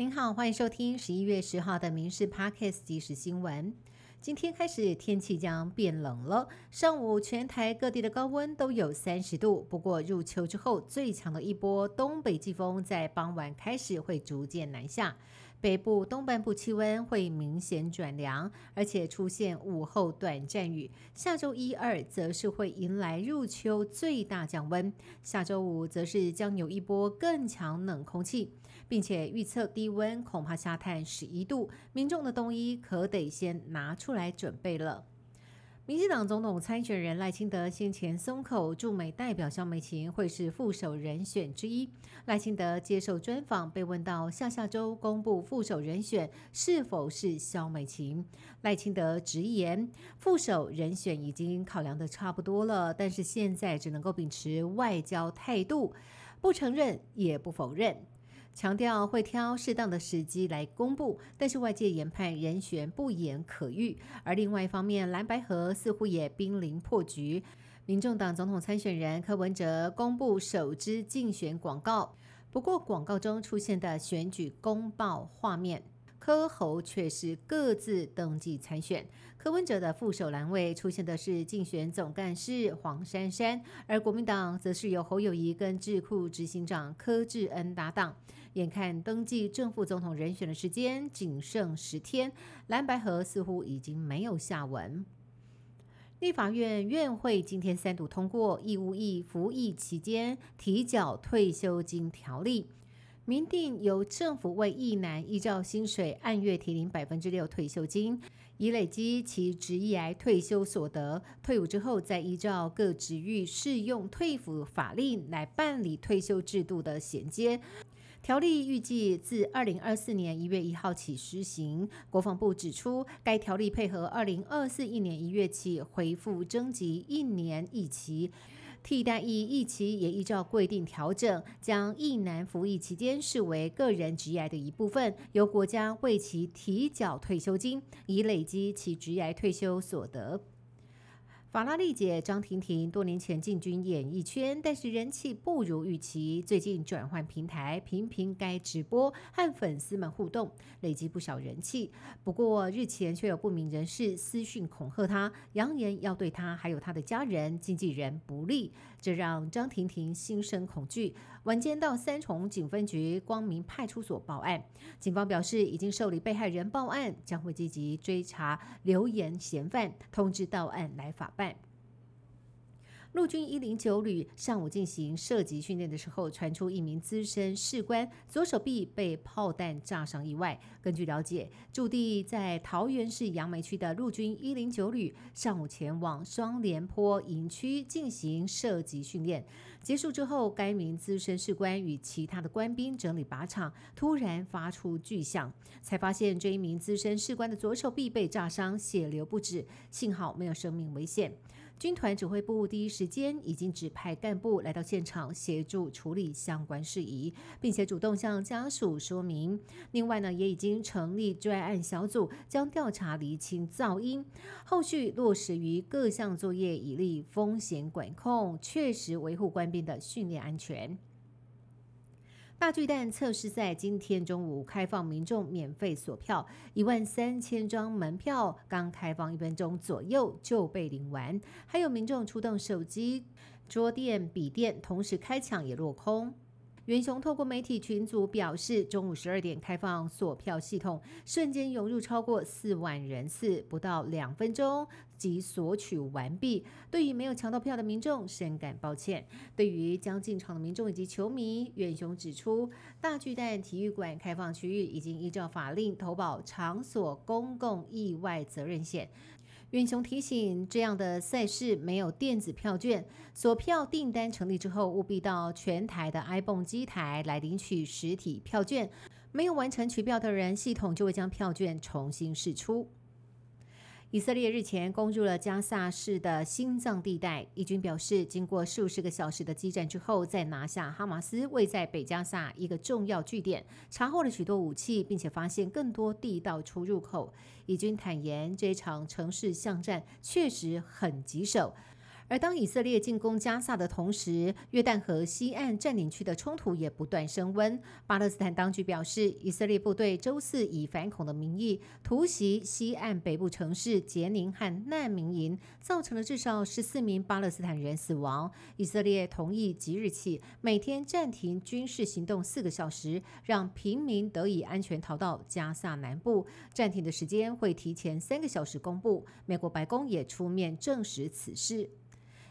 您好，欢迎收听十一月十号的《民事 Parkes》即时新闻。今天开始天气将变冷了，上午全台各地的高温都有三十度。不过入秋之后，最强的一波东北季风在傍晚开始会逐渐南下。北部东半部气温会明显转凉，而且出现午后短暂雨。下周一、二则是会迎来入秋最大降温，下周五则是将有一波更强冷空气，并且预测低温恐怕下探十一度，民众的冬衣可得先拿出来准备了。民进党总统参选人赖清德先前松口，驻美代表肖美琴会是副手人选之一。赖清德接受专访，被问到下下周公布副手人选是否是肖美琴，赖清德直言，副手人选已经考量的差不多了，但是现在只能够秉持外交态度，不承认也不否认。强调会挑适当的时机来公布，但是外界研判人选不言可喻。而另外一方面，蓝白河似乎也濒临破局。民众党总统参选人柯文哲公布首支竞选广告，不过广告中出现的选举公报画面。柯侯却是各自登记参选，柯文哲的副手栏位出现的是竞选总干事黄珊珊，而国民党则是由侯友谊跟智库执行长柯志恩搭档。眼看登记正副总统人选的时间仅剩十天，蓝白河似乎已经没有下文。立法院院会今天三读通过义务役服役期间提缴退休金条例。明定由政府为役男依照薪水按月提领百分之六退休金，以累积其职业退休所得，退伍之后再依照各职域适用退抚法令来办理退休制度的衔接。条例预计自二零二四年一月一号起施行。国防部指出，该条例配合二零二四一年一月起恢复征集一年一期。替代役役期也依照规定调整，将役男服役期间视为个人职业的一部分，由国家为其提缴退休金，以累积其职业退休所得。法拉利姐张婷婷多年前进军演艺圈，但是人气不如预期。最近转换平台，频频该直播和粉丝们互动，累积不少人气。不过日前却有不明人士私讯恐吓她，扬言要对她还有她的家人、经纪人不利，这让张婷婷心生恐惧。晚间到三重警分局光明派出所报案，警方表示已经受理被害人报案，将会积极追查留言嫌犯，通知到案来法办。陆军一零九旅上午进行射击训练的时候，传出一名资深士官左手臂被炮弹炸伤意外。根据了解，驻地在桃园市杨梅区的陆军一零九旅上午前往双连坡营区进行射击训练。结束之后，该名资深士官与其他的官兵整理靶场，突然发出巨响，才发现这一名资深士官的左手臂被炸伤，血流不止，幸好没有生命危险。军团指挥部第一时间已经指派干部来到现场协助处理相关事宜，并且主动向家属说明。另外呢，也已经成立专案小组，将调查厘清噪音，后续落实于各项作业，以利风险管控，确实维护官兵的训练安全。大巨蛋测试赛今天中午开放民众免费锁票，一万三千张门票刚开放一分钟左右就被领完，还有民众出动手机、桌垫、笔垫，同时开抢也落空。元雄透过媒体群组表示，中午十二点开放锁票系统，瞬间涌入超过四万人次，不到两分钟即索取完毕。对于没有抢到票的民众，深感抱歉。对于将进场的民众以及球迷，元雄指出，大巨蛋体育馆开放区域已经依照法令投保场所公共意外责任险。远雄提醒，这样的赛事没有电子票券，锁票订单成立之后，务必到全台的 iPhone 机台来领取实体票券。没有完成取票的人，系统就会将票券重新释出。以色列日前攻入了加萨市的心脏地带，以军表示，经过数十个小时的激战之后，再拿下哈马斯位在北加萨一个重要据点，查获了许多武器，并且发现更多地道出入口。以军坦言，这场城市巷战确实很棘手。而当以色列进攻加萨的同时，约旦河西岸占领区的冲突也不断升温。巴勒斯坦当局表示，以色列部队周四以反恐的名义突袭西岸北部城市杰宁和难民营，造成了至少十四名巴勒斯坦人死亡。以色列同意即日起每天暂停军事行动四个小时，让平民得以安全逃到加萨南部。暂停的时间会提前三个小时公布。美国白宫也出面证实此事。